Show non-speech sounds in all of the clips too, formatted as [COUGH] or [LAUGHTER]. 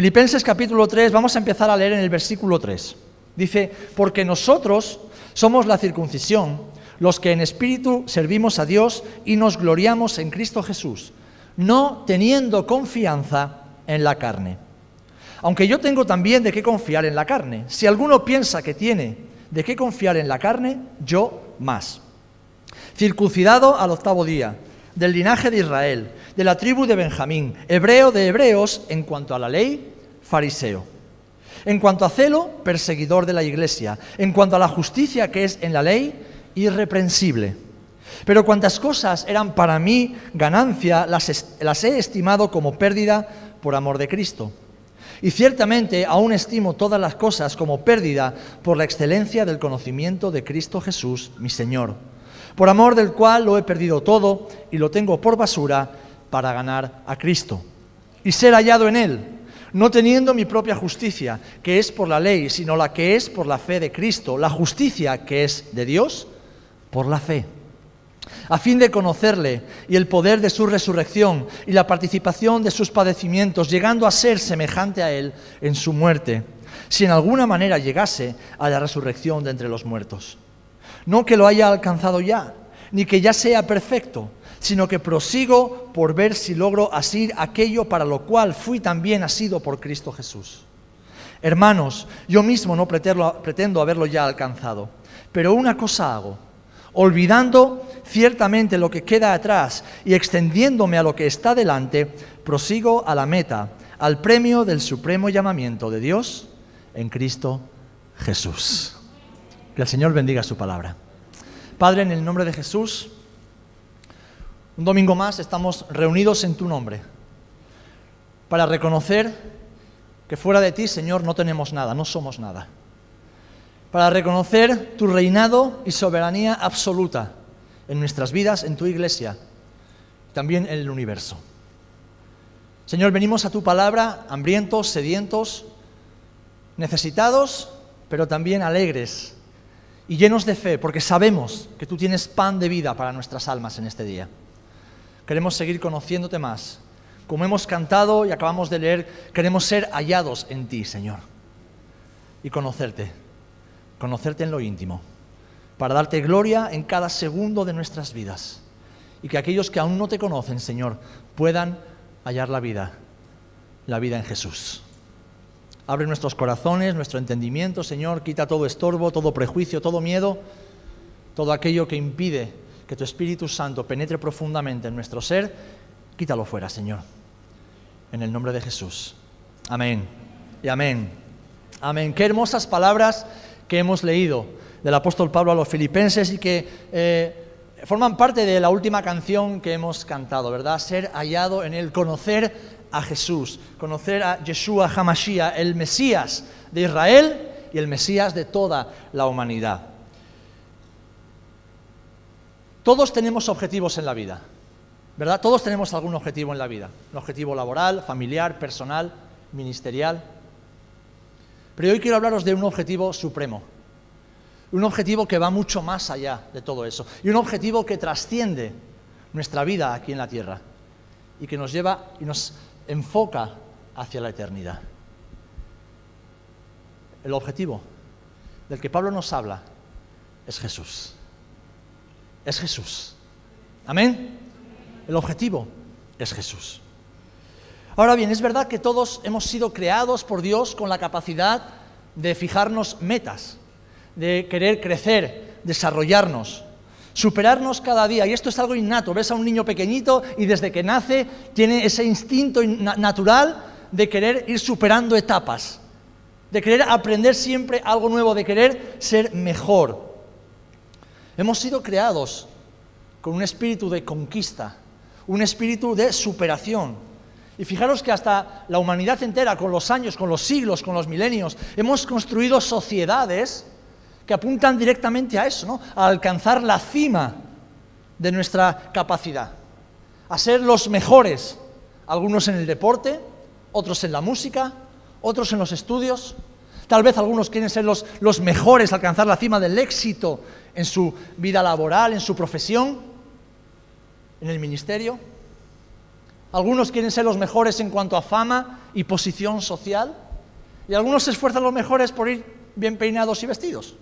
Filipenses capítulo 3, vamos a empezar a leer en el versículo 3. Dice, porque nosotros somos la circuncisión, los que en espíritu servimos a Dios y nos gloriamos en Cristo Jesús, no teniendo confianza en la carne. Aunque yo tengo también de qué confiar en la carne. Si alguno piensa que tiene de qué confiar en la carne, yo más. Circuncidado al octavo día, del linaje de Israel, de la tribu de Benjamín, hebreo de hebreos en cuanto a la ley, fariseo. En cuanto a celo, perseguidor de la iglesia. En cuanto a la justicia que es en la ley, irreprensible. Pero cuantas cosas eran para mí ganancia, las, las he estimado como pérdida por amor de Cristo. Y ciertamente aún estimo todas las cosas como pérdida por la excelencia del conocimiento de Cristo Jesús, mi Señor, por amor del cual lo he perdido todo y lo tengo por basura para ganar a Cristo y ser hallado en Él, no teniendo mi propia justicia, que es por la ley, sino la que es por la fe de Cristo, la justicia que es de Dios por la fe a fin de conocerle y el poder de su resurrección y la participación de sus padecimientos, llegando a ser semejante a él en su muerte, si en alguna manera llegase a la resurrección de entre los muertos. No que lo haya alcanzado ya, ni que ya sea perfecto, sino que prosigo por ver si logro asir aquello para lo cual fui también asido por Cristo Jesús. Hermanos, yo mismo no pretendo, pretendo haberlo ya alcanzado, pero una cosa hago olvidando ciertamente lo que queda atrás y extendiéndome a lo que está delante, prosigo a la meta, al premio del supremo llamamiento de Dios en Cristo Jesús. Que el Señor bendiga su palabra. Padre, en el nombre de Jesús, un domingo más estamos reunidos en tu nombre para reconocer que fuera de ti, Señor, no tenemos nada, no somos nada para reconocer tu reinado y soberanía absoluta en nuestras vidas, en tu iglesia, también en el universo. Señor, venimos a tu palabra hambrientos, sedientos, necesitados, pero también alegres y llenos de fe, porque sabemos que tú tienes pan de vida para nuestras almas en este día. Queremos seguir conociéndote más. Como hemos cantado y acabamos de leer, queremos ser hallados en ti, Señor, y conocerte conocerte en lo íntimo, para darte gloria en cada segundo de nuestras vidas. Y que aquellos que aún no te conocen, Señor, puedan hallar la vida, la vida en Jesús. Abre nuestros corazones, nuestro entendimiento, Señor, quita todo estorbo, todo prejuicio, todo miedo, todo aquello que impide que tu Espíritu Santo penetre profundamente en nuestro ser, quítalo fuera, Señor. En el nombre de Jesús. Amén. Y amén. Amén. Qué hermosas palabras que hemos leído del apóstol Pablo a los filipenses y que eh, forman parte de la última canción que hemos cantado, ¿verdad? Ser hallado en él, conocer a Jesús, conocer a Yeshua Hamashiach, el Mesías de Israel y el Mesías de toda la humanidad. Todos tenemos objetivos en la vida, ¿verdad? Todos tenemos algún objetivo en la vida, un objetivo laboral, familiar, personal, ministerial. Pero hoy quiero hablaros de un objetivo supremo, un objetivo que va mucho más allá de todo eso, y un objetivo que trasciende nuestra vida aquí en la tierra y que nos lleva y nos enfoca hacia la eternidad. El objetivo del que Pablo nos habla es Jesús. Es Jesús. Amén. El objetivo es Jesús. Ahora bien, es verdad que todos hemos sido creados por Dios con la capacidad de fijarnos metas, de querer crecer, desarrollarnos, superarnos cada día. Y esto es algo innato. Ves a un niño pequeñito y desde que nace tiene ese instinto natural de querer ir superando etapas, de querer aprender siempre algo nuevo, de querer ser mejor. Hemos sido creados con un espíritu de conquista, un espíritu de superación. Y fijaros que hasta la humanidad entera, con los años, con los siglos, con los milenios, hemos construido sociedades que apuntan directamente a eso, ¿no? a alcanzar la cima de nuestra capacidad, a ser los mejores, algunos en el deporte, otros en la música, otros en los estudios, tal vez algunos quieren ser los, los mejores, alcanzar la cima del éxito en su vida laboral, en su profesión, en el ministerio. Algunos quieren ser los mejores en cuanto a fama y posición social. Y algunos se esfuerzan los mejores por ir bien peinados y vestidos.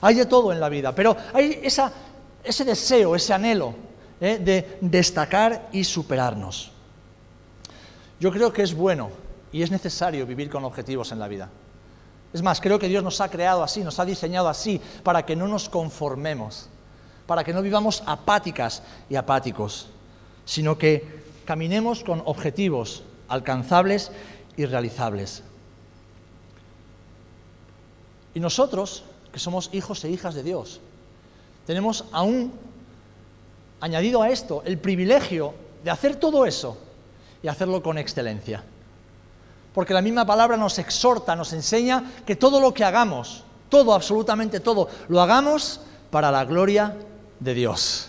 Hay de todo en la vida, pero hay ese deseo, ese anhelo ¿eh? de destacar y superarnos. Yo creo que es bueno y es necesario vivir con objetivos en la vida. Es más, creo que Dios nos ha creado así, nos ha diseñado así, para que no nos conformemos, para que no vivamos apáticas y apáticos, sino que caminemos con objetivos alcanzables y realizables. Y nosotros, que somos hijos e hijas de Dios, tenemos aún añadido a esto el privilegio de hacer todo eso y hacerlo con excelencia. Porque la misma palabra nos exhorta, nos enseña que todo lo que hagamos, todo, absolutamente todo, lo hagamos para la gloria de Dios.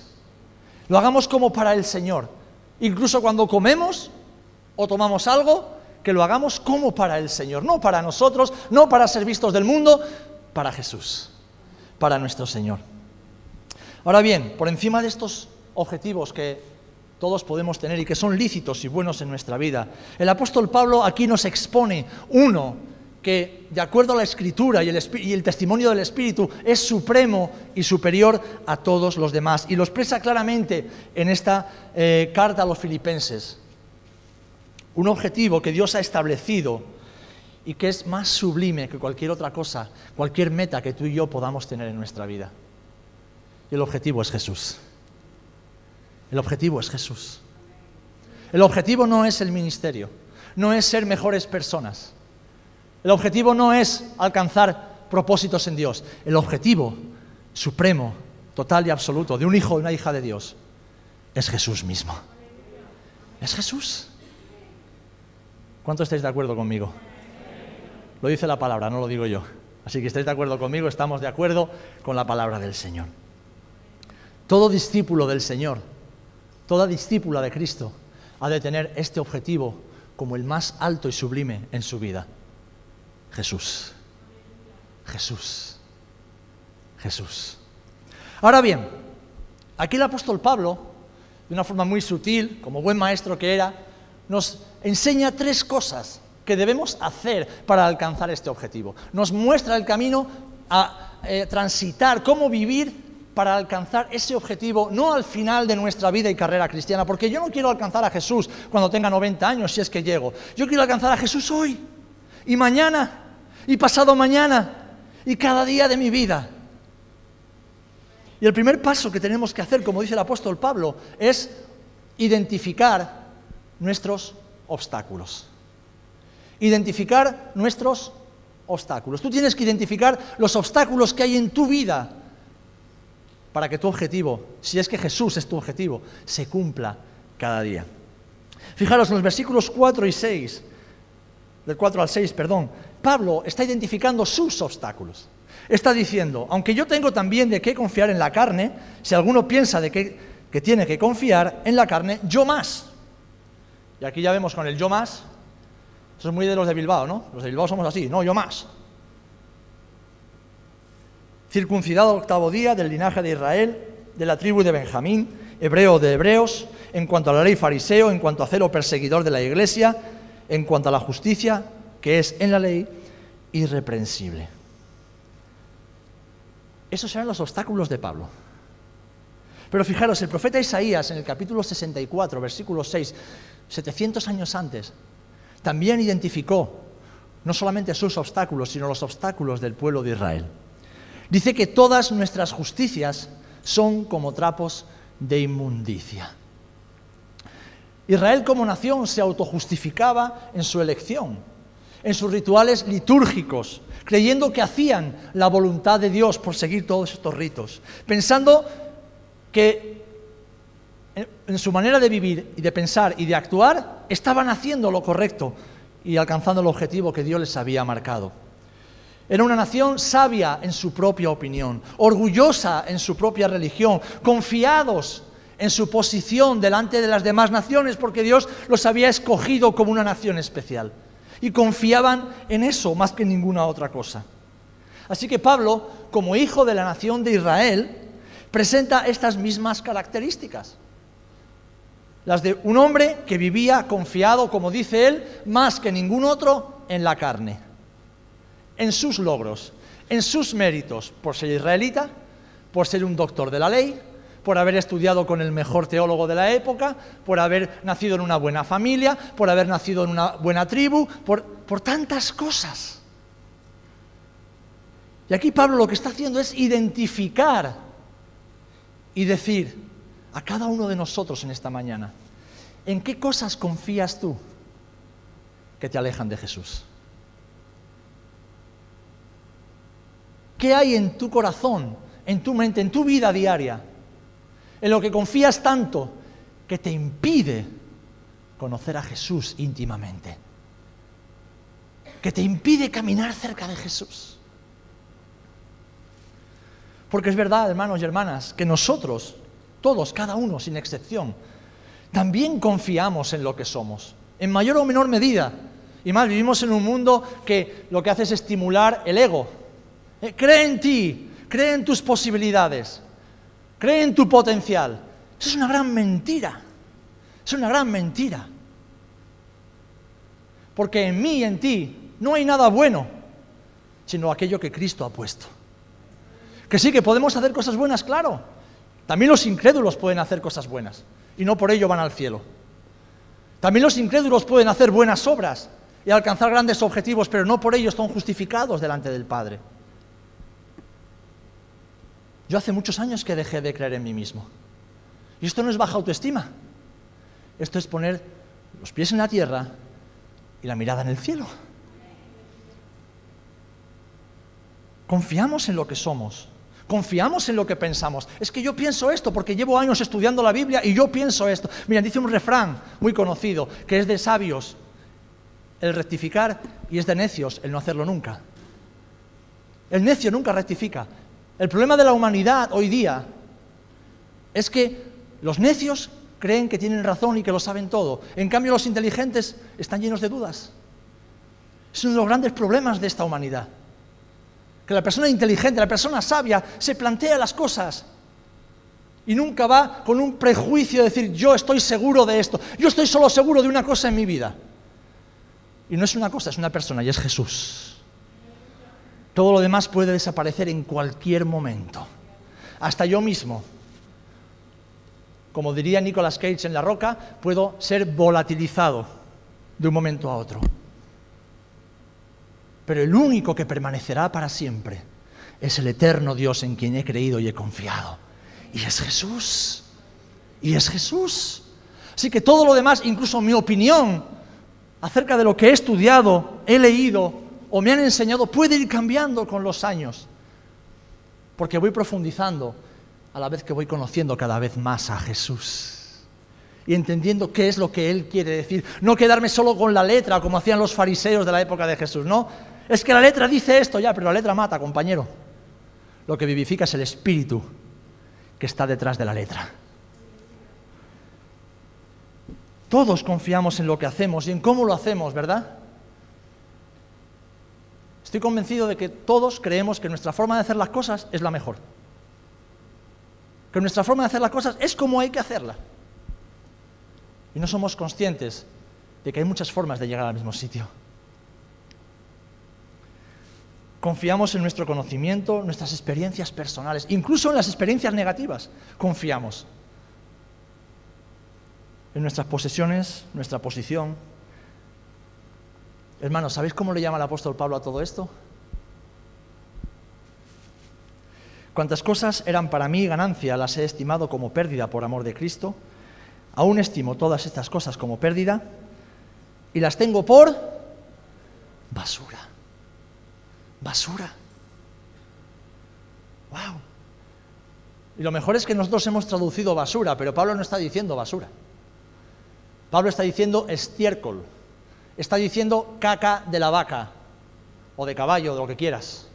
Lo hagamos como para el Señor. Incluso cuando comemos o tomamos algo, que lo hagamos como para el Señor, no para nosotros, no para ser vistos del mundo, para Jesús, para nuestro Señor. Ahora bien, por encima de estos objetivos que todos podemos tener y que son lícitos y buenos en nuestra vida, el apóstol Pablo aquí nos expone uno que, de acuerdo a la escritura y el, testimonio del Espíritu, es supremo y superior a todos los demás. Y lo expresa claramente en esta eh, carta a los filipenses. Un objetivo que Dios ha establecido y que es más sublime que cualquier otra cosa, cualquier meta que tú y yo podamos tener en nuestra vida. Y el objetivo es Jesús. El objetivo es Jesús. El objetivo no es el ministerio, no es ser mejores personas. El objetivo no es alcanzar propósitos en Dios. El objetivo supremo, total y absoluto de un hijo o una hija de Dios es Jesús mismo. Es Jesús. ¿Cuánto estáis de acuerdo conmigo? Lo dice la palabra, no lo digo yo. Así que estáis de acuerdo conmigo, estamos de acuerdo con la palabra del Señor. Todo discípulo del Señor, toda discípula de Cristo, ha de tener este objetivo como el más alto y sublime en su vida. Jesús. Jesús. Jesús. Ahora bien, aquí el apóstol Pablo, de una forma muy sutil, como buen maestro que era, nos enseña tres cosas que debemos hacer para alcanzar este objetivo. Nos muestra el camino a eh, transitar, cómo vivir para alcanzar ese objetivo, no al final de nuestra vida y carrera cristiana, porque yo no quiero alcanzar a Jesús cuando tenga 90 años, si es que llego. Yo quiero alcanzar a Jesús hoy y mañana y pasado mañana y cada día de mi vida. Y el primer paso que tenemos que hacer, como dice el apóstol Pablo, es identificar nuestros obstáculos. Identificar nuestros obstáculos. Tú tienes que identificar los obstáculos que hay en tu vida para que tu objetivo, si es que Jesús es tu objetivo, se cumpla cada día. Fijaros en los versículos 4 y 6, del 4 al 6, perdón, Pablo está identificando sus obstáculos. Está diciendo, aunque yo tengo también de qué confiar en la carne, si alguno piensa de que, que tiene que confiar en la carne, yo más. Y aquí ya vemos con el yo más, eso es muy de los de Bilbao, ¿no? Los de Bilbao somos así, no, yo más. Circuncidado octavo día del linaje de Israel, de la tribu de Benjamín, hebreo de hebreos, en cuanto a la ley fariseo, en cuanto a celo perseguidor de la iglesia, en cuanto a la justicia, que es en la ley irreprensible. Esos eran los obstáculos de Pablo. Pero fijaros, el profeta Isaías en el capítulo 64, versículo 6, 700 años antes, también identificó no solamente sus obstáculos, sino los obstáculos del pueblo de Israel. Dice que todas nuestras justicias son como trapos de inmundicia. Israel como nación se autojustificaba en su elección en sus rituales litúrgicos, creyendo que hacían la voluntad de Dios por seguir todos estos ritos, pensando que en su manera de vivir y de pensar y de actuar estaban haciendo lo correcto y alcanzando el objetivo que Dios les había marcado. Era una nación sabia en su propia opinión, orgullosa en su propia religión, confiados en su posición delante de las demás naciones porque Dios los había escogido como una nación especial y confiaban en eso más que en ninguna otra cosa. Así que Pablo, como hijo de la nación de Israel, presenta estas mismas características. las de un hombre que vivía confiado, como dice él, más que ningún otro en la carne, en sus logros, en sus méritos, por ser israelita, por ser un doctor de la ley, por haber estudiado con el mejor teólogo de la época, por haber nacido en una buena familia, por haber nacido en una buena tribu, por, por tantas cosas. Y aquí Pablo lo que está haciendo es identificar y decir, a cada uno de nosotros en esta mañana, ¿en qué cosas confías tú que te alejan de Jesús? ¿Qué hay en tu corazón, en tu mente, en tu vida diaria, en lo que confías tanto que te impide conocer a Jesús íntimamente? Que te impide caminar cerca de Jesús. Porque es verdad, hermanos y hermanas, que nosotros todos, cada uno, sin excepción, también confiamos en lo que somos, en mayor o menor medida. Y más, vivimos en un mundo que lo que hace es estimular el ego. Eh, cree en ti, cree en tus posibilidades, cree en tu potencial. Eso es una gran mentira. Es una gran mentira. Porque en mí y en ti no hay nada bueno, sino aquello que Cristo ha puesto. Que sí, que podemos hacer cosas buenas, claro, también los incrédulos pueden hacer cosas buenas y no por ello van al cielo. También los incrédulos pueden hacer buenas obras y alcanzar grandes objetivos, pero no por ello están justificados delante del Padre. Yo hace muchos años que dejé de creer en mí mismo. Y esto no es baja autoestima. Esto es poner los pies en la tierra y la mirada en el cielo. Confiamos en lo que somos. Confiamos en lo que pensamos. Es que yo pienso esto porque llevo años estudiando la Biblia y yo pienso esto. Mira, dice un refrán muy conocido que es de sabios el rectificar y es de necios el no hacerlo nunca. El necio nunca rectifica. El problema de la humanidad hoy día es que los necios creen que tienen razón y que lo saben todo. En cambio, los inteligentes están llenos de dudas. Es uno de los grandes problemas de esta humanidad que la persona inteligente, la persona sabia, se plantea las cosas y nunca va con un prejuicio de decir, yo estoy seguro de esto, yo estoy solo seguro de una cosa en mi vida. Y no es una cosa, es una persona y es Jesús. Todo lo demás puede desaparecer en cualquier momento. Hasta yo mismo. Como diría Nicolas Cage en La Roca, puedo ser volatilizado de un momento a otro. Pero el único que permanecerá para siempre es el eterno Dios en quien he creído y he confiado. Y es Jesús. Y es Jesús. Así que todo lo demás, incluso mi opinión acerca de lo que he estudiado, he leído o me han enseñado, puede ir cambiando con los años. Porque voy profundizando a la vez que voy conociendo cada vez más a Jesús y entendiendo qué es lo que Él quiere decir. No quedarme solo con la letra, como hacían los fariseos de la época de Jesús, no. Es que la letra dice esto ya, pero la letra mata, compañero. Lo que vivifica es el espíritu que está detrás de la letra. Todos confiamos en lo que hacemos y en cómo lo hacemos, ¿verdad? Estoy convencido de que todos creemos que nuestra forma de hacer las cosas es la mejor. Que nuestra forma de hacer las cosas es como hay que hacerla. Y no somos conscientes de que hay muchas formas de llegar al mismo sitio. Confiamos en nuestro conocimiento, nuestras experiencias personales, incluso en las experiencias negativas. Confiamos en nuestras posesiones, nuestra posición. Hermanos, ¿sabéis cómo le llama el apóstol Pablo a todo esto? Cuantas cosas eran para mí ganancia, las he estimado como pérdida por amor de Cristo. Aún estimo todas estas cosas como pérdida y las tengo por basura basura. ¡Wow! Y lo mejor es que nosotros hemos traducido basura, pero Pablo no está diciendo basura. Pablo está diciendo estiércol. Está diciendo caca de la vaca o de caballo, de lo que quieras.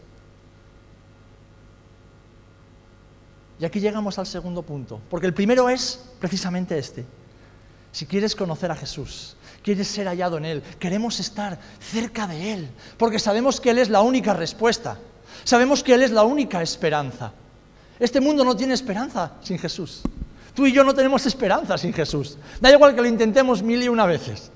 Y aquí llegamos al segundo punto, porque el primero es precisamente este. Si quieres conocer a Jesús, quieres ser hallado en Él, queremos estar cerca de Él, porque sabemos que Él es la única respuesta, sabemos que Él es la única esperanza. Este mundo no tiene esperanza sin Jesús. Tú y yo no tenemos esperanza sin Jesús. Da igual que lo intentemos mil y una veces.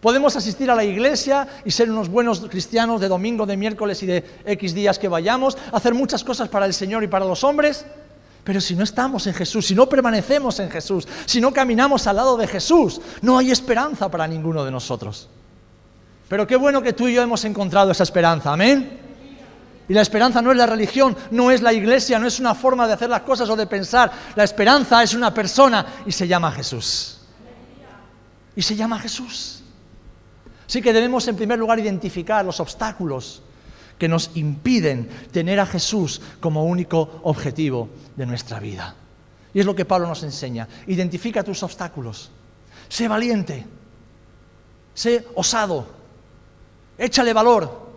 Podemos asistir a la iglesia y ser unos buenos cristianos de domingo, de miércoles y de X días que vayamos, hacer muchas cosas para el Señor y para los hombres, pero si no estamos en Jesús, si no permanecemos en Jesús, si no caminamos al lado de Jesús, no hay esperanza para ninguno de nosotros. Pero qué bueno que tú y yo hemos encontrado esa esperanza, amén. Y la esperanza no es la religión, no es la iglesia, no es una forma de hacer las cosas o de pensar. La esperanza es una persona y se llama Jesús. Y se llama Jesús. Así que debemos en primer lugar identificar los obstáculos que nos impiden tener a Jesús como único objetivo de nuestra vida. Y es lo que Pablo nos enseña. Identifica tus obstáculos. Sé valiente. Sé osado. Échale valor.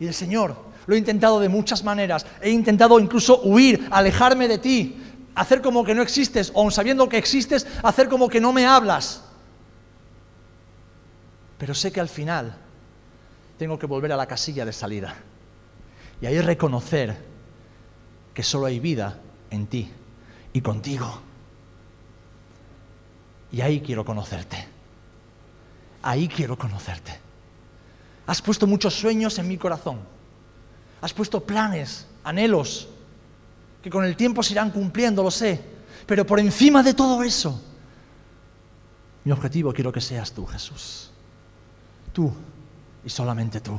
Y el Señor, lo he intentado de muchas maneras. He intentado incluso huir, alejarme de ti, hacer como que no existes, o aun sabiendo que existes, hacer como que no me hablas. Pero sé que al final tengo que volver a la casilla de salida y ahí reconocer que solo hay vida en ti y contigo. Y ahí quiero conocerte. Ahí quiero conocerte. Has puesto muchos sueños en mi corazón. Has puesto planes, anhelos, que con el tiempo se irán cumpliendo, lo sé. Pero por encima de todo eso, mi objetivo quiero que seas tú, Jesús. Tú y solamente tú.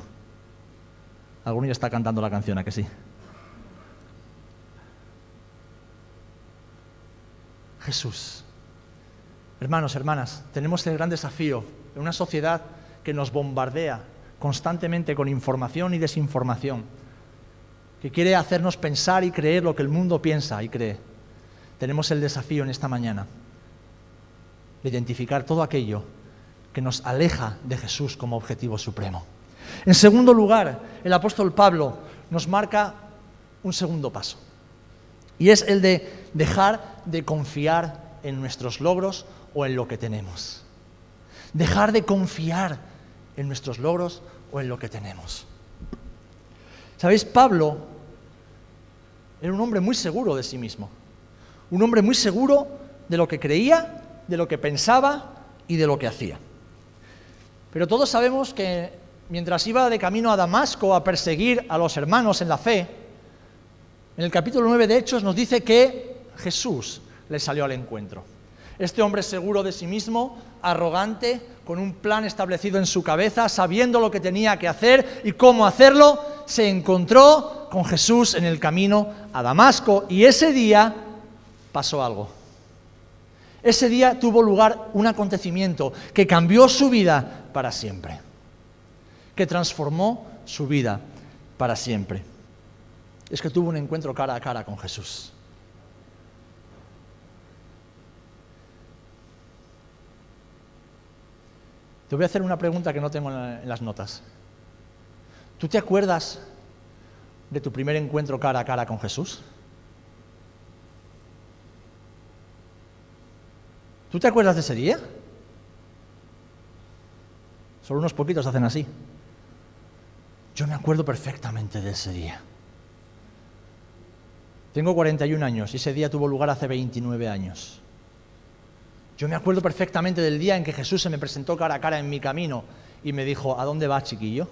Alguno ya está cantando la canción, ¿a que sí? Jesús. Hermanos, hermanas, tenemos el gran desafío en una sociedad que nos bombardea constantemente con información y desinformación, que quiere hacernos pensar y creer lo que el mundo piensa y cree. Tenemos el desafío en esta mañana de identificar todo aquello nos aleja de Jesús como objetivo supremo. En segundo lugar, el apóstol Pablo nos marca un segundo paso, y es el de dejar de confiar en nuestros logros o en lo que tenemos. Dejar de confiar en nuestros logros o en lo que tenemos. ¿Sabéis? Pablo era un hombre muy seguro de sí mismo, un hombre muy seguro de lo que creía, de lo que pensaba y de lo que hacía. Pero todos sabemos que mientras iba de camino a Damasco a perseguir a los hermanos en la fe, en el capítulo 9 de Hechos nos dice que Jesús le salió al encuentro. Este hombre seguro de sí mismo, arrogante, con un plan establecido en su cabeza, sabiendo lo que tenía que hacer y cómo hacerlo, se encontró con Jesús en el camino a Damasco y ese día pasó algo. Ese día tuvo lugar un acontecimiento que cambió su vida para siempre, que transformó su vida para siempre. Es que tuvo un encuentro cara a cara con Jesús. Te voy a hacer una pregunta que no tengo en las notas. ¿Tú te acuerdas de tu primer encuentro cara a cara con Jesús? ¿Tú te acuerdas de ese día? Solo unos poquitos hacen así. Yo me acuerdo perfectamente de ese día. Tengo 41 años y ese día tuvo lugar hace 29 años. Yo me acuerdo perfectamente del día en que Jesús se me presentó cara a cara en mi camino y me dijo, ¿a dónde vas, chiquillo?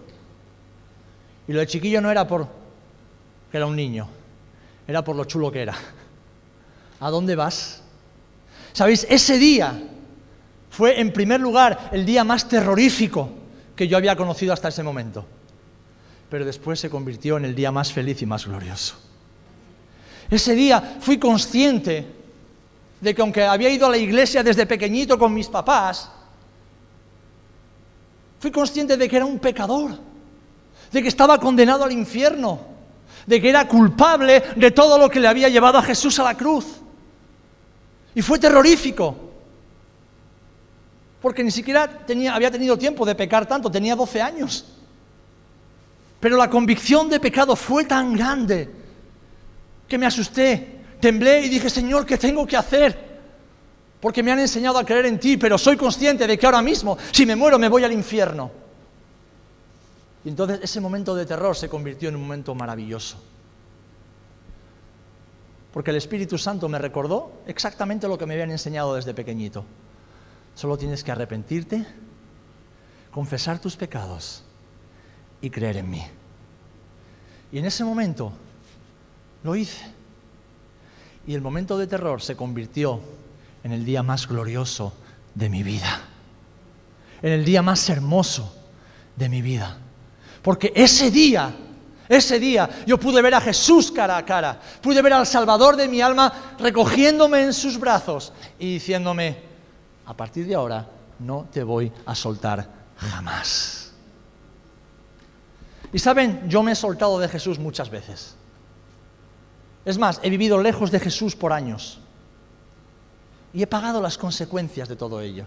Y lo de chiquillo no era por que era un niño, era por lo chulo que era. ¿A dónde vas? ¿Sabéis? Ese día fue en primer lugar el día más terrorífico que yo había conocido hasta ese momento. Pero después se convirtió en el día más feliz y más glorioso. Ese día fui consciente de que aunque había ido a la iglesia desde pequeñito con mis papás, fui consciente de que era un pecador, de que estaba condenado al infierno, de que era culpable de todo lo que le había llevado a Jesús a la cruz. Y fue terrorífico. Porque ni siquiera tenía, había tenido tiempo de pecar tanto, tenía 12 años. Pero la convicción de pecado fue tan grande que me asusté, temblé y dije, Señor, ¿qué tengo que hacer? Porque me han enseñado a creer en ti, pero soy consciente de que ahora mismo, si me muero, me voy al infierno. Y entonces ese momento de terror se convirtió en un momento maravilloso. Porque el Espíritu Santo me recordó exactamente lo que me habían enseñado desde pequeñito. Solo tienes que arrepentirte, confesar tus pecados y creer en mí. Y en ese momento lo hice. Y el momento de terror se convirtió en el día más glorioso de mi vida. En el día más hermoso de mi vida. Porque ese día, ese día yo pude ver a Jesús cara a cara. Pude ver al Salvador de mi alma recogiéndome en sus brazos y diciéndome, a partir de ahora no te voy a soltar jamás. Y saben, yo me he soltado de Jesús muchas veces. Es más, he vivido lejos de Jesús por años. Y he pagado las consecuencias de todo ello.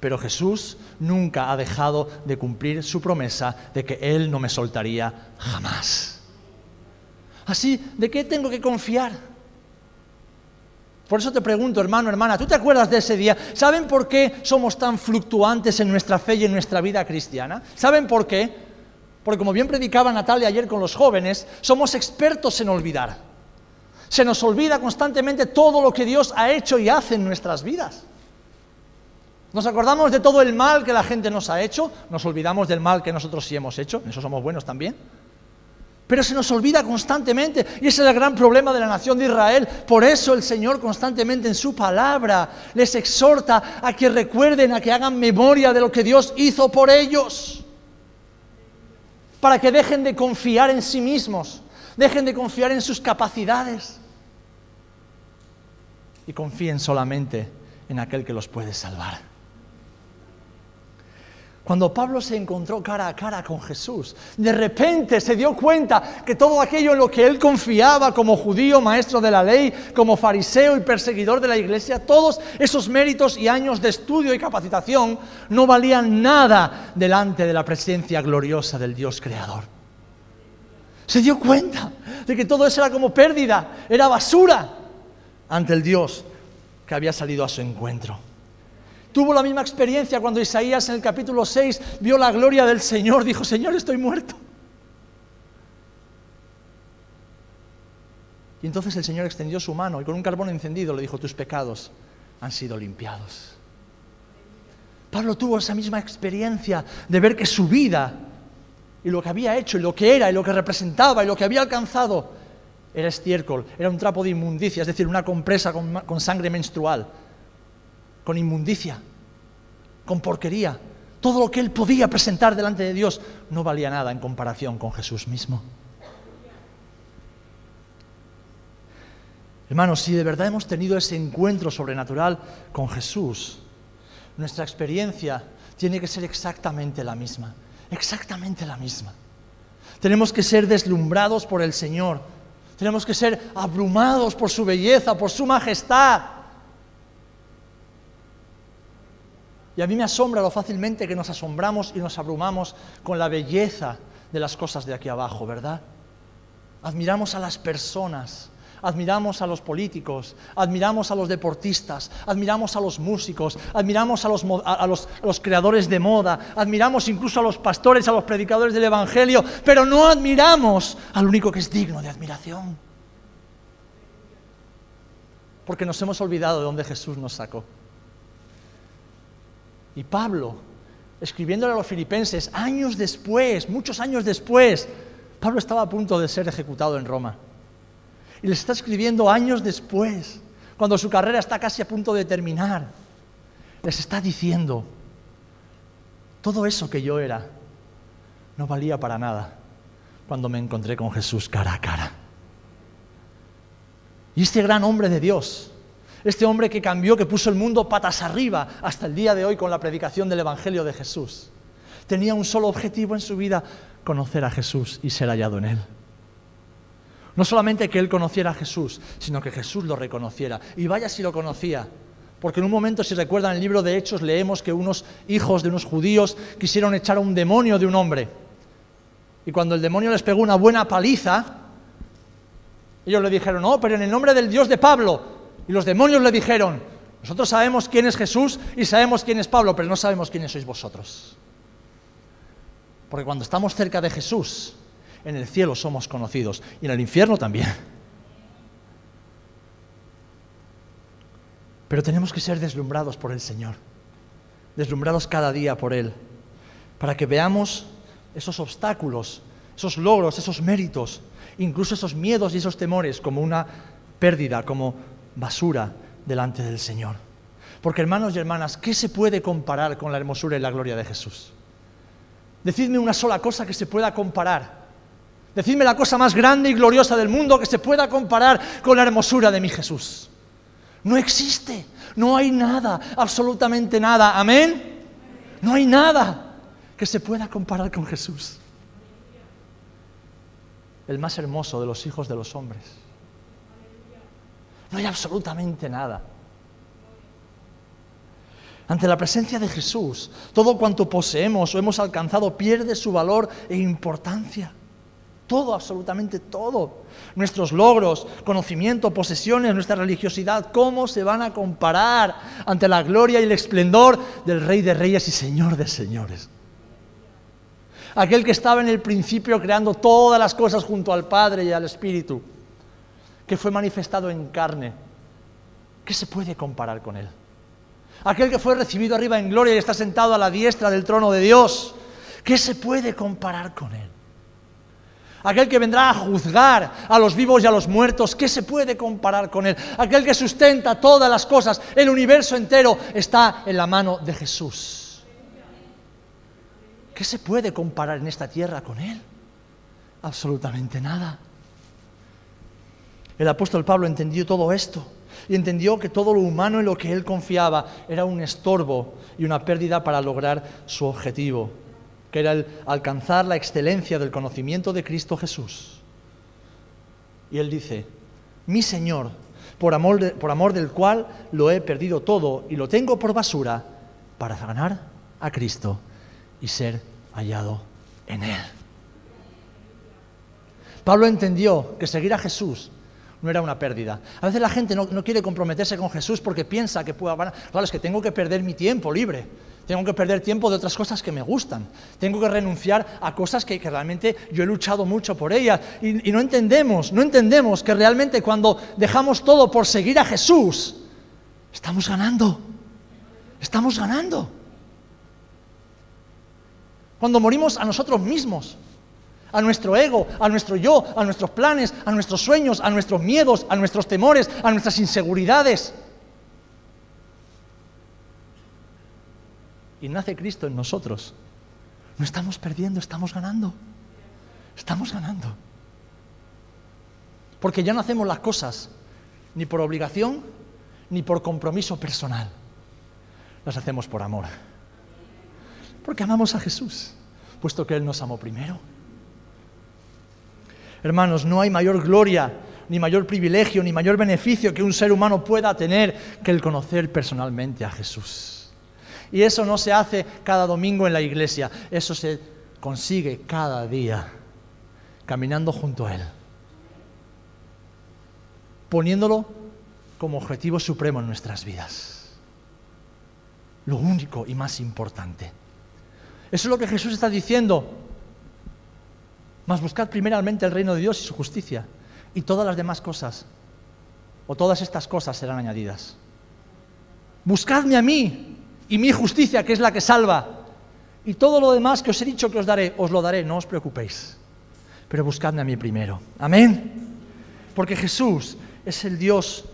Pero Jesús nunca ha dejado de cumplir su promesa de que Él no me soltaría jamás. Así, ¿de qué tengo que confiar? Por eso te pregunto, hermano, hermana, ¿tú te acuerdas de ese día? ¿Saben por qué somos tan fluctuantes en nuestra fe y en nuestra vida cristiana? ¿Saben por qué? Porque como bien predicaba Natalia ayer con los jóvenes, somos expertos en olvidar. Se nos olvida constantemente todo lo que Dios ha hecho y hace en nuestras vidas. Nos acordamos de todo el mal que la gente nos ha hecho, nos olvidamos del mal que nosotros sí hemos hecho, en eso somos buenos también. Pero se nos olvida constantemente y ese es el gran problema de la nación de Israel. Por eso el Señor constantemente en su palabra les exhorta a que recuerden, a que hagan memoria de lo que Dios hizo por ellos para que dejen de confiar en sí mismos, dejen de confiar en sus capacidades y confíen solamente en aquel que los puede salvar. Cuando Pablo se encontró cara a cara con Jesús, de repente se dio cuenta que todo aquello en lo que él confiaba como judío, maestro de la ley, como fariseo y perseguidor de la iglesia, todos esos méritos y años de estudio y capacitación no valían nada delante de la presencia gloriosa del Dios creador. Se dio cuenta de que todo eso era como pérdida, era basura ante el Dios que había salido a su encuentro. Tuvo la misma experiencia cuando Isaías en el capítulo 6 vio la gloria del Señor. Dijo, Señor, estoy muerto. Y entonces el Señor extendió su mano y con un carbón encendido le dijo, tus pecados han sido limpiados. Pablo tuvo esa misma experiencia de ver que su vida y lo que había hecho y lo que era y lo que representaba y lo que había alcanzado era estiércol, era un trapo de inmundicia, es decir, una compresa con, con sangre menstrual con inmundicia, con porquería. Todo lo que él podía presentar delante de Dios no valía nada en comparación con Jesús mismo. Hermanos, si de verdad hemos tenido ese encuentro sobrenatural con Jesús, nuestra experiencia tiene que ser exactamente la misma, exactamente la misma. Tenemos que ser deslumbrados por el Señor, tenemos que ser abrumados por su belleza, por su majestad. Y a mí me asombra lo fácilmente que nos asombramos y nos abrumamos con la belleza de las cosas de aquí abajo, ¿verdad? Admiramos a las personas, admiramos a los políticos, admiramos a los deportistas, admiramos a los músicos, admiramos a los, creadores de moda, admiramos incluso a los pastores, a los predicadores del Evangelio, pero no admiramos al único que es digno de admiración. Porque nos hemos olvidado de dónde Jesús nos sacó. Y Pablo, escribiéndole a los filipenses, años después, muchos años después, Pablo estaba a punto de ser ejecutado en Roma. Y les está escribiendo años después, cuando su carrera está casi a punto de terminar. Les está diciendo, todo eso que yo era no valía para nada cuando me encontré con Jesús cara a cara. Y este gran hombre de Dios, este hombre que cambió, que puso el mundo patas arriba hasta el día de hoy con la predicación del Evangelio de Jesús. Tenía un solo objetivo en su vida, conocer a Jesús y ser hallado en Él. No solamente que Él conociera a Jesús, sino que Jesús lo reconociera. Y vaya si lo conocía. Porque en un momento, si recuerdan el libro de Hechos, leemos que unos hijos de unos judíos quisieron echar a un demonio de un hombre. Y cuando el demonio les pegó una buena paliza, ellos le dijeron, no, pero en el nombre del Dios de Pablo, y los demonios le dijeron, nosotros sabemos quién es Jesús y sabemos quién es Pablo, pero no sabemos quiénes sois vosotros. Porque cuando estamos cerca de Jesús, en el cielo somos conocidos y en el infierno también. Pero tenemos que ser deslumbrados por el Señor, deslumbrados cada día por Él, para que veamos esos obstáculos, esos logros, esos méritos, incluso esos miedos y esos temores como una pérdida, como basura delante del Señor. Porque hermanos y hermanas, ¿qué se puede comparar con la hermosura y la gloria de Jesús? Decidme una sola cosa que se pueda comparar. Decidme la cosa más grande y gloriosa del mundo que se pueda comparar con la hermosura de mi Jesús. No existe, no hay nada, absolutamente nada. Amén. No hay nada que se pueda comparar con Jesús. El más hermoso de los hijos de los hombres. No hay absolutamente nada. Ante la presencia de Jesús, todo cuanto poseemos o hemos alcanzado pierde su valor e importancia. Todo, absolutamente todo. Nuestros logros, conocimiento, posesiones, nuestra religiosidad, ¿cómo se van a comparar ante la gloria y el esplendor del Rey de Reyes y Señor de Señores? Aquel que estaba en el principio creando todas las cosas junto al Padre y al Espíritu, que fue manifestado en carne. ¿Qué se puede comparar con Él? Aquel que fue recibido arriba en gloria y está sentado a la diestra del trono de Dios. ¿Qué se puede comparar con Él? aquel que vendrá a juzgar a los vivos y a los muertos, ¿qué se puede comparar con él? Aquel que sustenta todas las cosas, el universo entero está en la mano de Jesús. ¿Qué se puede comparar en esta tierra con él? Absolutamente nada. El apóstol Pablo entendió todo esto y entendió que todo lo humano en lo que él confiaba era un estorbo y una pérdida para lograr su objetivo que era el alcanzar la excelencia del conocimiento de Cristo Jesús. Y él dice, mi Señor, por amor, por amor del cual lo he perdido todo y lo tengo por basura, para ganar a Cristo y ser hallado en Él. Pablo entendió que seguir a Jesús no era una pérdida. A veces la gente no, no quiere comprometerse con Jesús porque piensa que pueda... Claro, es que tengo que perder mi tiempo libre. Tengo que perder tiempo de otras cosas que me gustan. Tengo que renunciar a cosas que, realmente yo he luchado mucho por ellas. Y, no entendemos, no entendemos que realmente cuando dejamos todo por seguir a Jesús, estamos ganando. Estamos ganando. Cuando morimos a nosotros mismos, a nuestro ego, a nuestro yo, a nuestros planes, a nuestros sueños, a nuestros miedos, a nuestros temores, a nuestras inseguridades y nace Cristo en nosotros, no estamos perdiendo, estamos ganando. Estamos ganando. Porque ya no hacemos las cosas ni por obligación ni por compromiso personal. Las hacemos por amor. Porque amamos a Jesús, puesto que Él nos amó primero. Hermanos, no hay mayor gloria, ni mayor privilegio, ni mayor beneficio que un ser humano pueda tener que el conocer personalmente a Jesús. Y eso no se hace cada domingo en la iglesia, eso se consigue cada día, caminando junto a Él, poniéndolo como objetivo supremo en nuestras vidas. Lo único y más importante. Eso es lo que Jesús está diciendo. Mas buscad primeramente el reino de Dios y su justicia, y todas las demás cosas, o todas estas cosas serán añadidas. Buscadme a mí, y mi justicia, que es la que salva. Y todo lo demás que os he dicho que os daré, os lo daré, no os preocupéis. Pero buscadme a mí primero. Amén. Porque Jesús es el Dios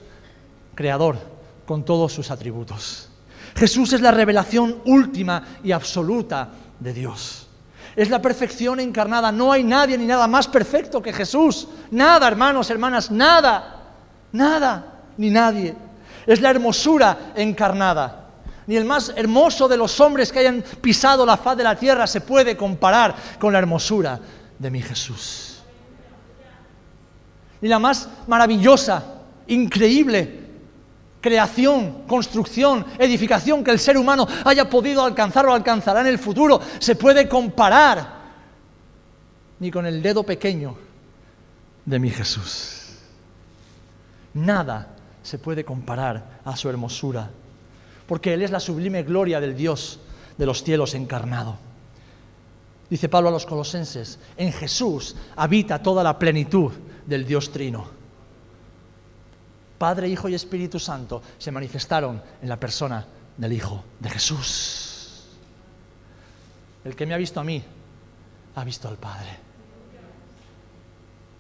creador con todos sus atributos. Jesús es la revelación última y absoluta de Dios. Es la perfección encarnada. No hay nadie ni nada más perfecto que Jesús. Nada, hermanos, hermanas, nada. Nada, ni nadie. Es la hermosura encarnada ni el más hermoso de los hombres que hayan pisado la faz de la tierra se puede comparar con la hermosura de mi Jesús. Ni la más maravillosa, increíble creación, construcción, edificación que el ser humano haya podido alcanzar o alcanzará en el futuro se puede comparar ni con el dedo pequeño de mi Jesús. Nada se puede comparar a su hermosura porque Él es la sublime gloria del Dios de los cielos encarnado. Dice Pablo a los colosenses, en Jesús habita toda la plenitud del Dios trino. Padre, Hijo y Espíritu Santo, se manifestaron en la persona del Hijo de Jesús. El que me ha visto a mí, ha visto al Padre.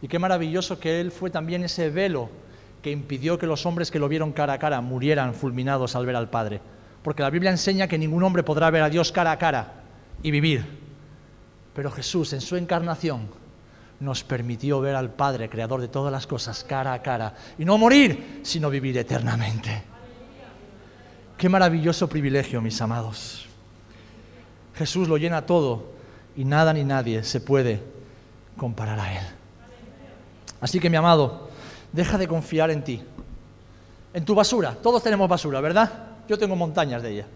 Y qué maravilloso que Él fue también ese velo que impidió que los hombres que lo vieron cara a cara murieran fulminados al ver al Padre. Porque la Biblia enseña que ningún hombre podrá ver a Dios cara a cara y vivir. Pero Jesús en su encarnación nos permitió ver al Padre, creador de todas las cosas, cara a cara. Y no morir, sino vivir eternamente. Qué maravilloso privilegio, mis amados. Jesús lo llena todo y nada ni nadie se puede comparar a Él. Así que, mi amado, deja de confiar en ti, en tu basura. Todos tenemos basura, ¿verdad? Yo tengo montañas de ella.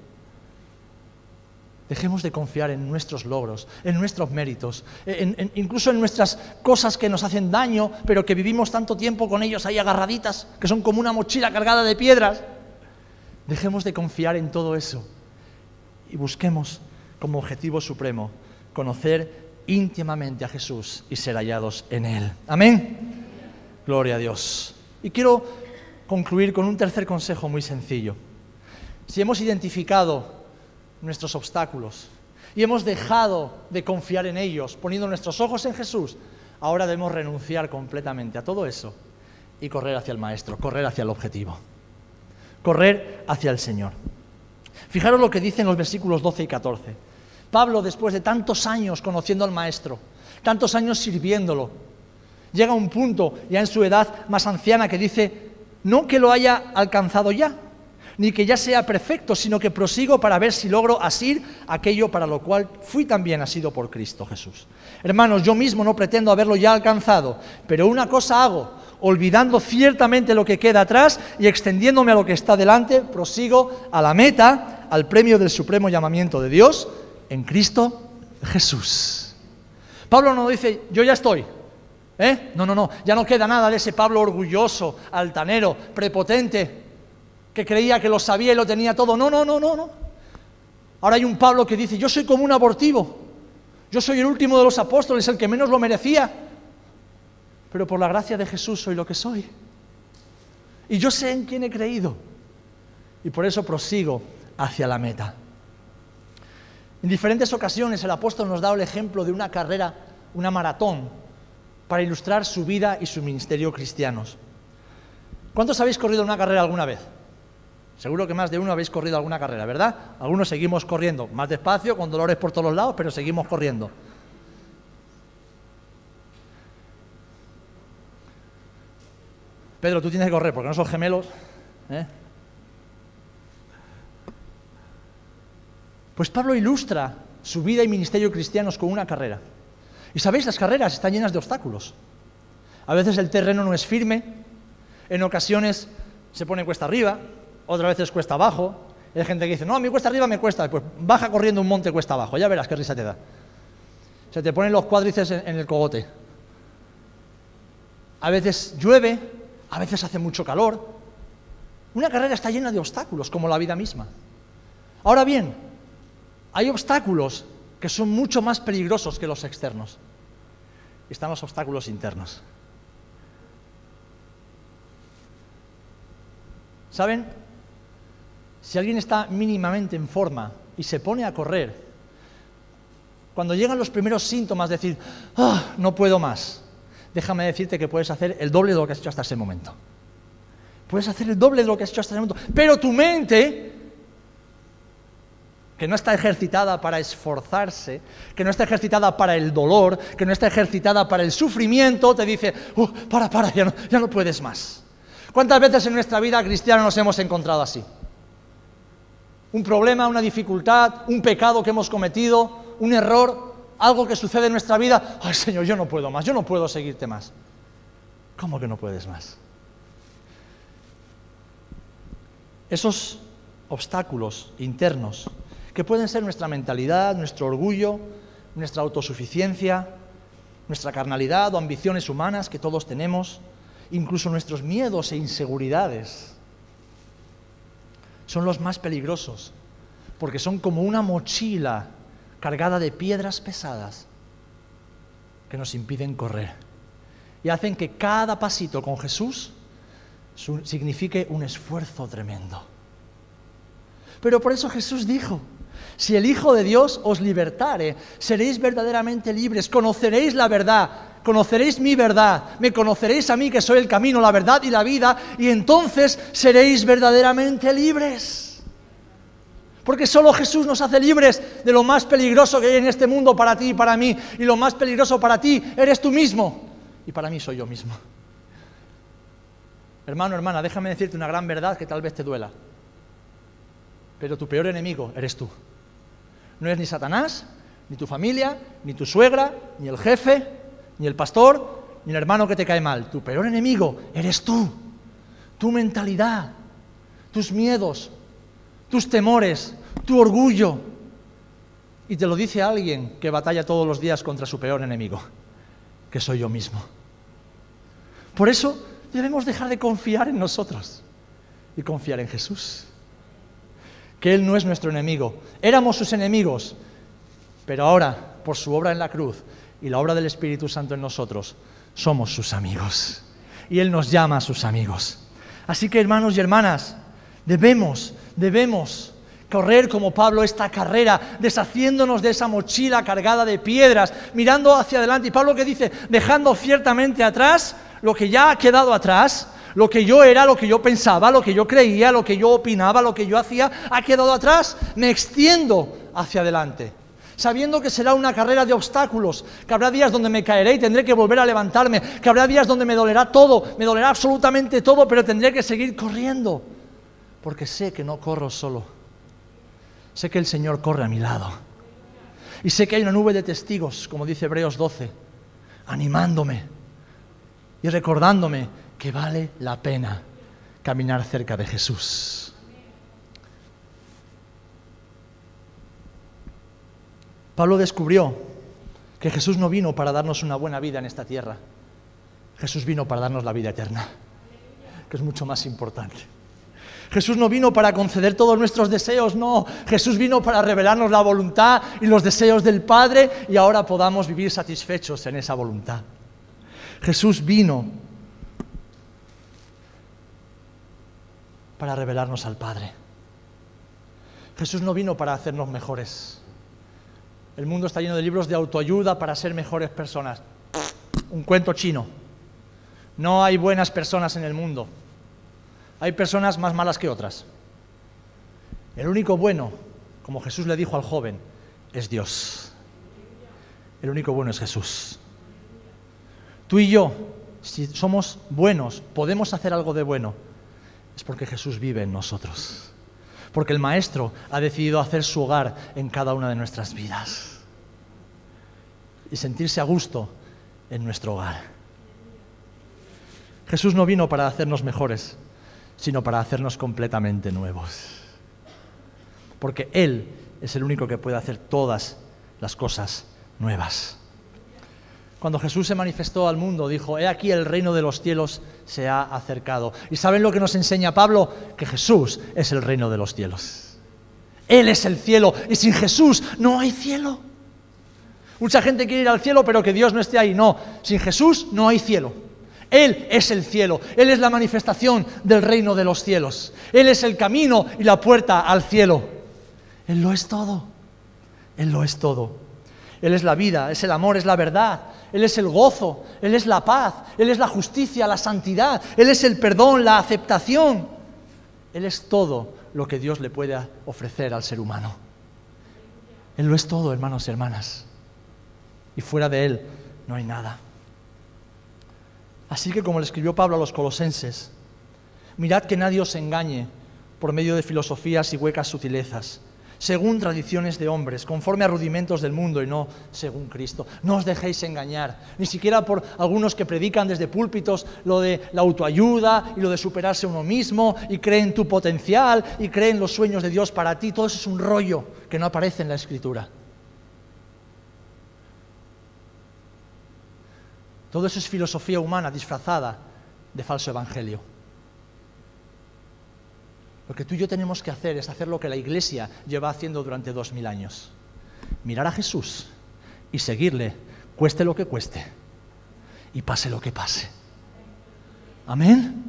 Dejemos de confiar en nuestros logros, en nuestros méritos, incluso en nuestras cosas que nos hacen daño, pero que vivimos tanto tiempo con ellos ahí agarraditas, que son como una mochila cargada de piedras. Dejemos de confiar en todo eso y busquemos como objetivo supremo conocer íntimamente a Jesús y ser hallados en Él. Amén. Gloria a Dios. Y quiero concluir con un tercer consejo muy sencillo. Si hemos identificado nuestros obstáculos y hemos dejado de confiar en ellos, poniendo nuestros ojos en Jesús, ahora debemos renunciar completamente a todo eso y correr hacia el Maestro, correr hacia el objetivo, correr hacia el Señor. Fijaros lo que dicen los versículos 12 y 14. Pablo, después de tantos años conociendo al Maestro, tantos años sirviéndolo, llega a un punto ya en su edad más anciana que dice, no que lo haya alcanzado ya, ni que ya sea perfecto, sino que prosigo para ver si logro asir aquello para lo cual fui también asido por Cristo Jesús. Hermanos, yo mismo no pretendo haberlo ya alcanzado, pero una cosa hago, olvidando ciertamente lo que queda atrás y extendiéndome a lo que está delante, prosigo a la meta, al premio del supremo llamamiento de Dios en Cristo Jesús. Pablo no dice, yo ya estoy. ¿Eh? No, no, no, ya no queda nada de ese Pablo orgulloso, altanero, prepotente, que creía que lo sabía y lo tenía todo. No, no, no, no, no. Ahora hay un Pablo que dice, yo soy como un abortivo, yo soy el último de los apóstoles, el que menos lo merecía, pero por la gracia de Jesús soy lo que soy. Y yo sé en quién he creído. Y por eso prosigo hacia la meta. En diferentes ocasiones el apóstol nos da el ejemplo de una carrera, una maratón, para ilustrar su vida y su ministerio cristianos. ¿Cuántos habéis corrido una carrera alguna vez? Seguro que más de uno habéis corrido alguna carrera, ¿verdad? Algunos seguimos corriendo, más despacio, con dolores por todos lados, pero seguimos corriendo. Pedro, tú tienes que correr porque no son gemelos. ¿eh? Pues Pablo ilustra su vida y ministerio cristianos con una carrera. Y sabéis, las carreras están llenas de obstáculos. A veces el terreno no es firme, en ocasiones se pone cuesta arriba, otras veces cuesta abajo. Hay gente que dice, no, a mí cuesta arriba me cuesta. Pues baja corriendo un monte cuesta abajo, ya verás qué risa te da. Se te ponen los cuádriceps en, el cogote. A veces llueve, a veces hace mucho calor. Una carrera está llena de obstáculos, como la vida misma. Ahora bien, hay obstáculos que son mucho más peligrosos que los externos. Están los obstáculos internos. ¿Saben? Si alguien está mínimamente en forma y se pone a correr, cuando llegan los primeros síntomas de decir, ah, no puedo más, déjame decirte que puedes hacer el doble de lo que has hecho hasta ese momento. Puedes hacer el doble de lo que has hecho hasta ese momento. Pero tu mente, que no está ejercitada para esforzarse, que no está ejercitada para el dolor, que no está ejercitada para el sufrimiento, te dice, uh, para, para, ya no, ya no puedes más. ¿Cuántas veces en nuestra vida cristiana nos hemos encontrado así? Un problema, una dificultad, un pecado que hemos cometido, un error, algo que sucede en nuestra vida, ay Señor, yo no puedo más, yo no puedo seguirte más. ¿Cómo que no puedes más? Esos obstáculos internos, que pueden ser nuestra mentalidad, nuestro orgullo, nuestra autosuficiencia, nuestra carnalidad o ambiciones humanas que todos tenemos, incluso nuestros miedos e inseguridades, son los más peligrosos, porque son como una mochila cargada de piedras pesadas que nos impiden correr y hacen que cada pasito con Jesús signifique un esfuerzo tremendo. Pero por eso Jesús dijo, si el Hijo de Dios os libertare, seréis verdaderamente libres, conoceréis la verdad, conoceréis mi verdad, me conoceréis a mí que soy el camino, la verdad y la vida, y entonces seréis verdaderamente libres. Porque solo Jesús nos hace libres de lo más peligroso que hay en este mundo para ti y para mí. Y lo más peligroso para ti eres tú mismo. Y para mí soy yo mismo. Hermano, hermana, déjame decirte una gran verdad que tal vez te duela. Pero tu peor enemigo eres tú. No es ni Satanás, ni tu familia, ni tu suegra, ni el jefe, ni el pastor, ni el hermano que te cae mal. Tu peor enemigo eres tú. Tu mentalidad, tus miedos, tus temores, tu orgullo. Y te lo dice alguien que batalla todos los días contra su peor enemigo, que soy yo mismo. Por eso debemos dejar de confiar en nosotros y confiar en Jesús. Que Él no es nuestro enemigo. Éramos sus enemigos, pero ahora, por su obra en la cruz y la obra del Espíritu Santo en nosotros, somos sus amigos. Y Él nos llama a sus amigos. Así que hermanos y hermanas, debemos, debemos correr como Pablo esta carrera, deshaciéndonos de esa mochila cargada de piedras, mirando hacia adelante. Y Pablo que dice, dejando ciertamente atrás lo que ya ha quedado atrás, lo que yo era, lo que yo pensaba, lo que yo creía, lo que yo opinaba, lo que yo hacía, ha quedado atrás, me extiendo hacia adelante. Sabiendo que será una carrera de obstáculos, que habrá días donde me caeré y tendré que volver a levantarme, que habrá días donde me dolerá todo, me dolerá absolutamente todo, pero tendré que seguir corriendo, porque sé que no corro solo, sé que el Señor corre a mi lado, y sé que hay una nube de testigos, como dice Hebreos 12, animándome y recordándome que vale la pena caminar cerca de Jesús. Pablo descubrió que Jesús no vino para darnos una buena vida en esta tierra. Jesús vino para darnos la vida eterna, que es mucho más importante. Jesús no vino para conceder todos nuestros deseos, no. Jesús vino para revelarnos la voluntad y los deseos del Padre y ahora podamos vivir satisfechos en esa voluntad. Jesús vino para revelarnos al Padre. Jesús no vino para hacernos mejores. El mundo está lleno de libros de autoayuda para ser mejores personas. Un cuento chino. No hay buenas personas en el mundo. Hay personas más malas que otras. El único bueno, como Jesús le dijo al joven, es Dios. El único bueno es Jesús. Tú y yo, si somos buenos, podemos hacer algo de bueno, es porque Jesús vive en nosotros. Porque el Maestro ha decidido hacer su hogar en cada una de nuestras vidas. Y sentirse a gusto en nuestro hogar. Jesús no vino para hacernos mejores, sino para hacernos completamente nuevos. Porque Él es el único que puede hacer todas las cosas nuevas. Cuando Jesús se manifestó al mundo, dijo, he aquí el reino de los cielos se ha acercado. ¿Y saben lo que nos enseña Pablo? Que Jesús es el reino de los cielos. Él es el cielo y sin Jesús no hay cielo. Mucha gente quiere ir al cielo, pero que Dios no esté ahí. No, sin Jesús no hay cielo. Él es el cielo, Él es la manifestación del reino de los cielos. Él es el camino y la puerta al cielo. Él lo es todo. Él lo es todo. Él es la vida, es el amor, es la verdad, él es el gozo, Él es la paz, Él es la justicia, la santidad, Él es el perdón, la aceptación. Él es todo lo que Dios le puede ofrecer al ser humano. Él lo es todo, hermanos y hermanas. Y fuera de Él no hay nada. Así que como le escribió Pablo a los colosenses, mirad que nadie os engañe por medio de filosofías y huecas sutilezas según tradiciones de hombres, conforme a rudimentos del mundo y no según Cristo. No os dejéis engañar, ni siquiera por algunos que predican desde púlpitos lo de la autoayuda y lo de superarse uno mismo y creen tu potencial y creen los sueños de Dios para ti. Todo eso es un rollo que no aparece en la Escritura. Todo eso es filosofía humana disfrazada de falso evangelio. Lo que tú y yo tenemos que hacer es hacer lo que la Iglesia lleva haciendo durante dos mil años. Mirar a Jesús y seguirle, cueste lo que cueste y pase lo que pase. Amén.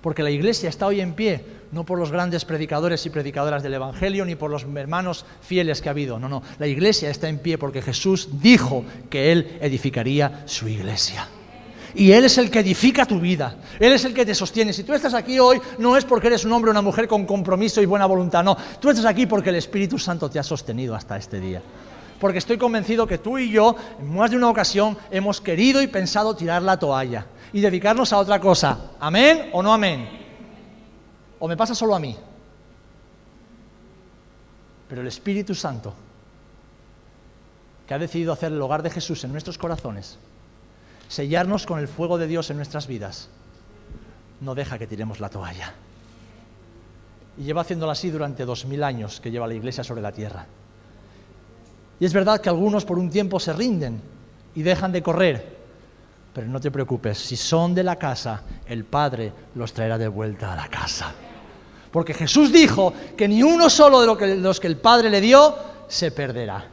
Porque la iglesia está hoy en pie no por los grandes predicadores y predicadoras del Evangelio, ni por los hermanos fieles que ha habido. No, no, la iglesia está en pie porque Jesús dijo que Él edificaría su iglesia. Y Él es el que edifica tu vida. Él es el que te sostiene. Si tú estás aquí hoy, no es porque eres un hombre o una mujer con compromiso y buena voluntad. No, tú estás aquí porque el Espíritu Santo te ha sostenido hasta este día. Porque estoy convencido que tú y yo, en más de una ocasión, hemos querido y pensado tirar la toalla y dedicarnos a otra cosa. ¿Amén o no amén? ¿O me pasa solo a mí? Pero el Espíritu Santo, que ha decidido hacer el hogar de Jesús en nuestros corazones, sellarnos con el fuego de Dios en nuestras vidas, no deja que tiremos la toalla. Y lleva haciéndolo así durante dos mil años que lleva la iglesia sobre la tierra. Y es verdad que algunos por un tiempo se rinden y dejan de correr, pero no te preocupes, si son de la casa, el Padre los traerá de vuelta a la casa. Porque Jesús dijo que ni uno solo de los que el Padre le dio se perderá.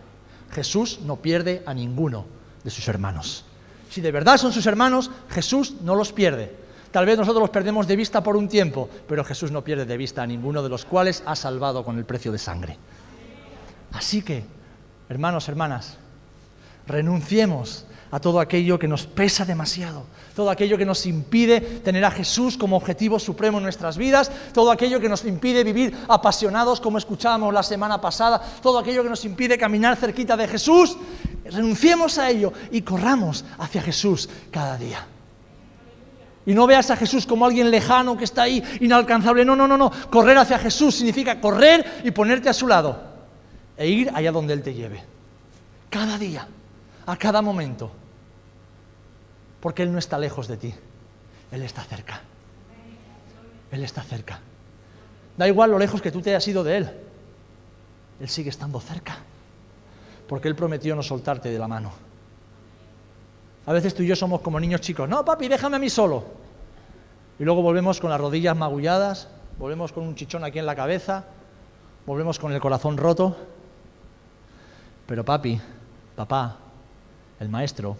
Jesús no pierde a ninguno de sus hermanos. Si de verdad son sus hermanos, Jesús no los pierde. Tal vez nosotros los perdemos de vista por un tiempo, pero Jesús no pierde de vista a ninguno de los cuales ha salvado con el precio de sangre. Así que, hermanos, hermanas, renunciemos a todo aquello que nos pesa demasiado, todo aquello que nos impide tener a Jesús como objetivo supremo en nuestras vidas, todo aquello que nos impide vivir apasionados como escuchábamos la semana pasada, todo aquello que nos impide caminar cerquita de Jesús, renunciemos a ello y corramos hacia Jesús cada día. Y no veas a Jesús como alguien lejano que está ahí, inalcanzable. No, no, no, no. Correr hacia Jesús significa correr y ponerte a su lado e ir allá donde Él te lleve. Cada día, a cada momento. Porque Él no está lejos de ti, Él está cerca. Él está cerca. Da igual lo lejos que tú te hayas ido de Él, Él sigue estando cerca. Porque Él prometió no soltarte de la mano. A veces tú y yo somos como niños chicos, no, papi, déjame a mí solo. Y luego volvemos con las rodillas magulladas, volvemos con un chichón aquí en la cabeza, volvemos con el corazón roto. Pero papi, papá, el maestro,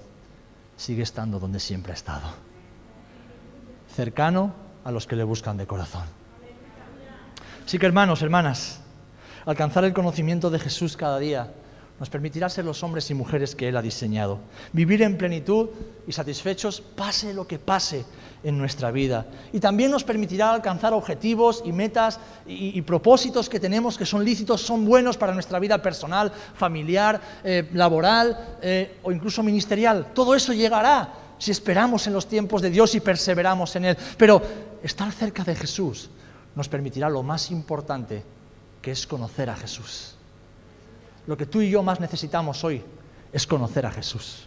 sigue estando donde siempre ha estado, cercano a los que le buscan de corazón. Así que hermanos, hermanas, alcanzar el conocimiento de Jesús cada día nos permitirá ser los hombres y mujeres que Él ha diseñado, vivir en plenitud y satisfechos pase lo que pase en nuestra vida. Y también nos permitirá alcanzar objetivos y metas y, propósitos que tenemos que son lícitos, son buenos para nuestra vida personal, familiar, eh, laboral eh, o incluso ministerial. Todo eso llegará si esperamos en los tiempos de Dios y perseveramos en Él. Pero estar cerca de Jesús nos permitirá lo más importante, que es conocer a Jesús. Lo que tú y yo más necesitamos hoy es conocer a Jesús.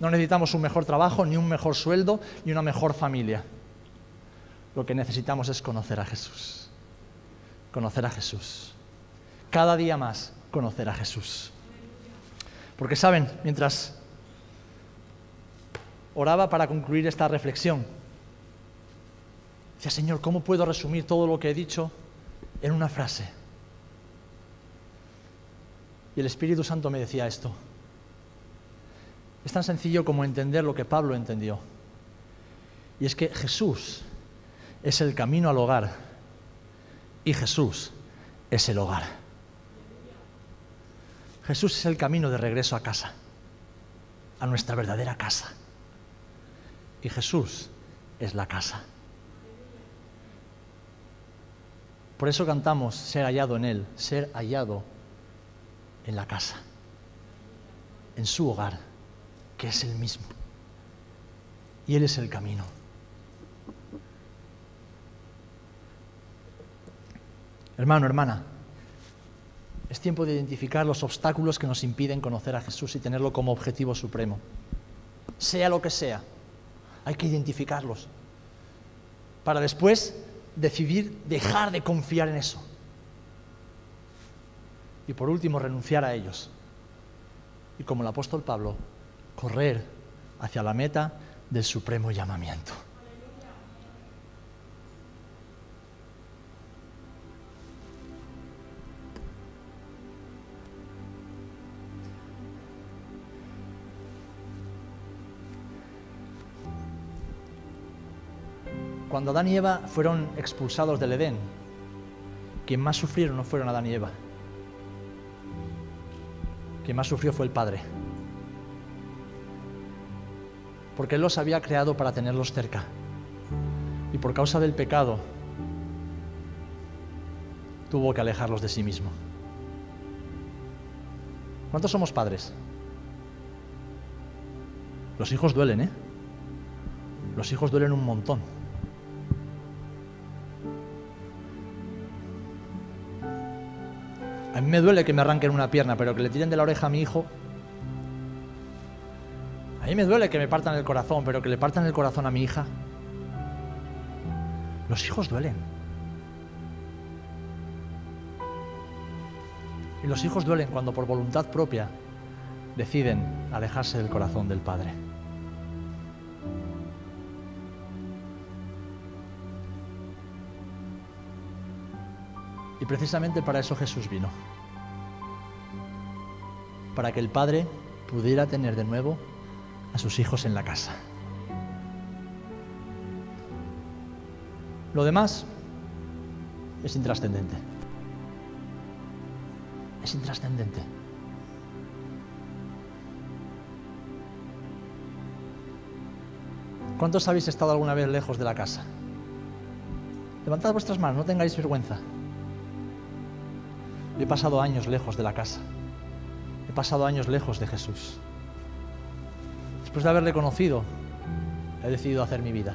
No necesitamos un mejor trabajo, ni un mejor sueldo, ni una mejor familia. Lo que necesitamos es conocer a Jesús. Conocer a Jesús. Cada día más conocer a Jesús. Porque saben, mientras oraba para concluir esta reflexión, decía, Señor, ¿cómo puedo resumir todo lo que he dicho en una frase? Y el Espíritu Santo me decía esto. Es tan sencillo como entender lo que Pablo entendió. Y es que Jesús es el camino al hogar y Jesús es el hogar. Jesús es el camino de regreso a casa, a nuestra verdadera casa. Y Jesús es la casa. Por eso cantamos ser hallado en Él, ser hallado en la casa, en su hogar, que es el mismo. Y Él es el camino. Hermano, hermana, es tiempo de identificar los obstáculos que nos impiden conocer a Jesús y tenerlo como objetivo supremo. Sea lo que sea, hay que identificarlos para después decidir dejar de confiar en eso y por último renunciar a ellos. Y como el apóstol Pablo, correr hacia la meta del supremo llamamiento. cuando Adán y Eva fueron expulsados del Edén, quien más sufrieron no fueron Adán y Eva. Quien más sufrió fue el Padre. Porque Él los había creado para tenerlos cerca. Y por causa del pecado, tuvo que alejarlos de sí mismo. ¿Cuántos somos padres? Los hijos duelen, ¿eh? Los hijos duelen un montón. A mí me duele que me arranquen una pierna, pero que le tiren de la oreja a mi hijo. A mí me duele que me partan el corazón, pero que le partan el corazón a mi hija. Los hijos duelen. Y los hijos duelen cuando por voluntad propia deciden alejarse del corazón del Padre. Y precisamente para eso Jesús vino. Para que el Padre pudiera tener de nuevo a sus hijos en la casa. Lo demás es intrascendente. Es intrascendente. ¿Cuántos habéis estado alguna vez lejos de la casa? Levantad vuestras manos, no tengáis vergüenza. He pasado años lejos de la casa. He pasado años lejos de Jesús. Después de haberle conocido, he decidido hacer mi vida.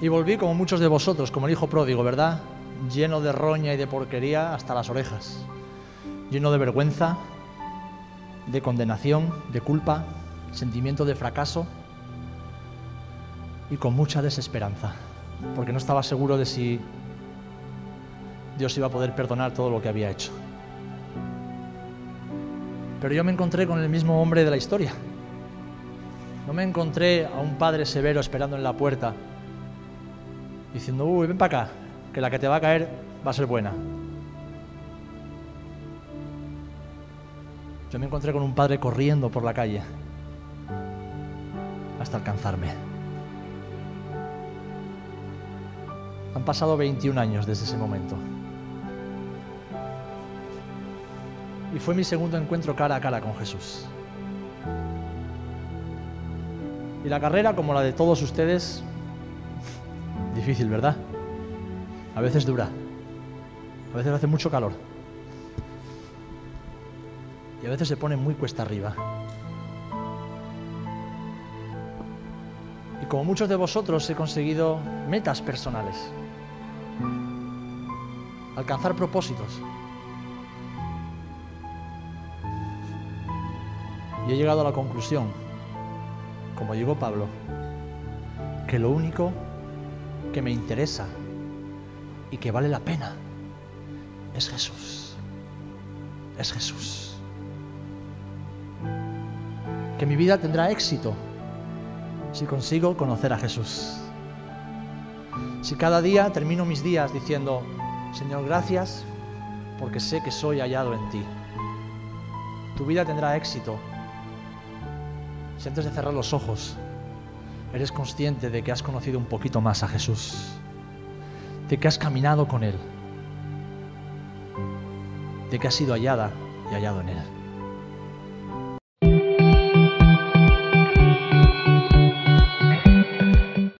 Y volví como muchos de vosotros, como el hijo pródigo, ¿verdad? Lleno de roña y de porquería hasta las orejas. Lleno de vergüenza, de condenación, de culpa, sentimiento de fracaso y con mucha desesperanza, porque no estaba seguro de si Dios iba a poder perdonar todo lo que había hecho. Pero yo me encontré con el mismo hombre de la historia. No me encontré a un padre severo esperando en la puerta, diciendo, uy, ven para acá, que la que te va a caer va a ser buena. Yo me encontré con un padre corriendo por la calle hasta alcanzarme. Han pasado 21 años desde ese momento. Y fue mi segundo encuentro cara a cara con Jesús. Y la carrera, como la de todos ustedes, [LAUGHS] difícil, ¿verdad? A veces dura. A veces hace mucho calor. Y a veces se pone muy cuesta arriba. Y como muchos de vosotros he conseguido metas personales. Alcanzar propósitos. Y he llegado a la conclusión, como llegó Pablo, que lo único que me interesa y que vale la pena es Jesús. Es Jesús. Que mi vida tendrá éxito si consigo conocer a Jesús. Si cada día termino mis días diciendo, Señor, gracias porque sé que soy hallado en ti. Tu vida tendrá éxito antes de cerrar los ojos eres consciente de que has conocido un poquito más a Jesús, de que has caminado con Él, de que has sido hallada y hallado en Él.